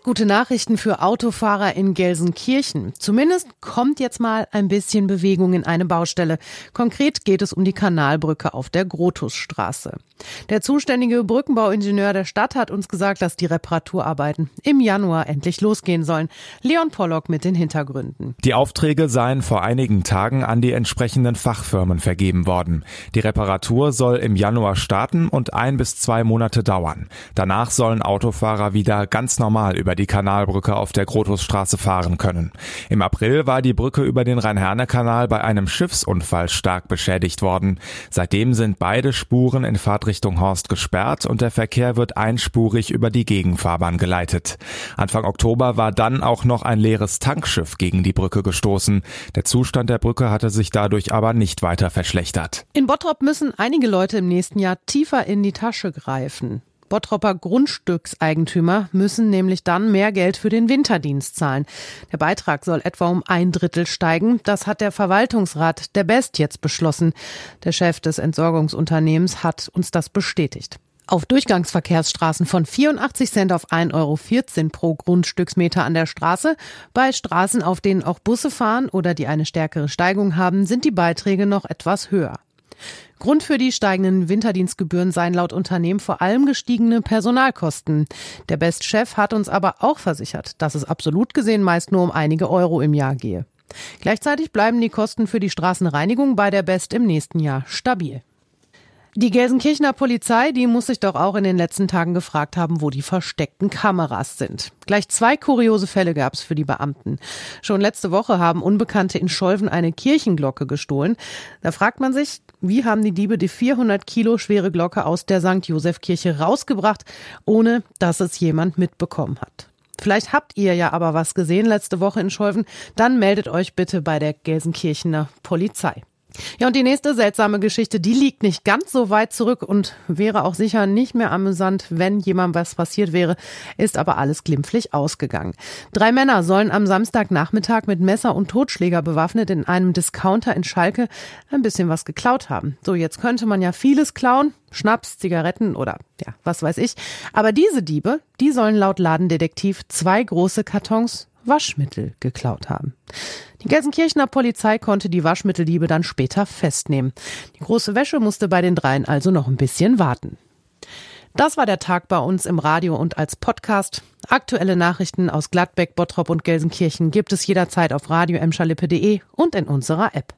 Gibt gute Nachrichten für Autofahrer in Gelsenkirchen. Zumindest kommt jetzt mal ein bisschen Bewegung in eine Baustelle. Konkret geht es um die Kanalbrücke auf der Grotusstraße. Der zuständige Brückenbauingenieur der Stadt hat uns gesagt, dass die Reparaturarbeiten im Januar endlich losgehen sollen. Leon Pollock mit den Hintergründen. Die Aufträge seien vor einigen Tagen an die entsprechenden Fachfirmen vergeben worden. Die Reparatur soll im Januar starten und ein bis zwei Monate dauern. Danach sollen Autofahrer wieder ganz normal normal über die Kanalbrücke auf der Grotusstraße fahren können. Im April war die Brücke über den Rhein-Herne-Kanal bei einem Schiffsunfall stark beschädigt worden. Seitdem sind beide Spuren in Fahrtrichtung Horst gesperrt und der Verkehr wird einspurig über die Gegenfahrbahn geleitet. Anfang Oktober war dann auch noch ein leeres Tankschiff gegen die Brücke gestoßen. Der Zustand der Brücke hatte sich dadurch aber nicht weiter verschlechtert. In Bottrop müssen einige Leute im nächsten Jahr tiefer in die Tasche greifen. Bottropper Grundstückseigentümer müssen nämlich dann mehr Geld für den Winterdienst zahlen. Der Beitrag soll etwa um ein Drittel steigen. Das hat der Verwaltungsrat der Best jetzt beschlossen. Der Chef des Entsorgungsunternehmens hat uns das bestätigt. Auf Durchgangsverkehrsstraßen von 84 Cent auf 1,14 Euro pro Grundstücksmeter an der Straße. Bei Straßen, auf denen auch Busse fahren oder die eine stärkere Steigung haben, sind die Beiträge noch etwas höher. Grund für die steigenden Winterdienstgebühren seien laut Unternehmen vor allem gestiegene Personalkosten. Der Best-Chef hat uns aber auch versichert, dass es absolut gesehen meist nur um einige Euro im Jahr gehe. Gleichzeitig bleiben die Kosten für die Straßenreinigung bei der Best im nächsten Jahr stabil. Die Gelsenkirchener Polizei, die muss sich doch auch in den letzten Tagen gefragt haben, wo die versteckten Kameras sind. Gleich zwei kuriose Fälle gab es für die Beamten. Schon letzte Woche haben Unbekannte in Scholven eine Kirchenglocke gestohlen. Da fragt man sich, wie haben die Diebe die 400 Kilo schwere Glocke aus der St. Josef Kirche rausgebracht, ohne dass es jemand mitbekommen hat? Vielleicht habt ihr ja aber was gesehen letzte Woche in Scholven. Dann meldet euch bitte bei der Gelsenkirchener Polizei. Ja, und die nächste seltsame Geschichte, die liegt nicht ganz so weit zurück und wäre auch sicher nicht mehr amüsant, wenn jemand was passiert wäre, ist aber alles glimpflich ausgegangen. Drei Männer sollen am Samstagnachmittag mit Messer und Totschläger bewaffnet in einem Discounter in Schalke ein bisschen was geklaut haben. So, jetzt könnte man ja vieles klauen, Schnaps, Zigaretten oder ja, was weiß ich. Aber diese Diebe, die sollen laut Ladendetektiv zwei große Kartons Waschmittel geklaut haben. Die Gelsenkirchener Polizei konnte die Waschmitteldiebe dann später festnehmen. Die große Wäsche musste bei den dreien also noch ein bisschen warten. Das war der Tag bei uns im Radio und als Podcast. Aktuelle Nachrichten aus Gladbeck, Bottrop und Gelsenkirchen gibt es jederzeit auf radio und in unserer App.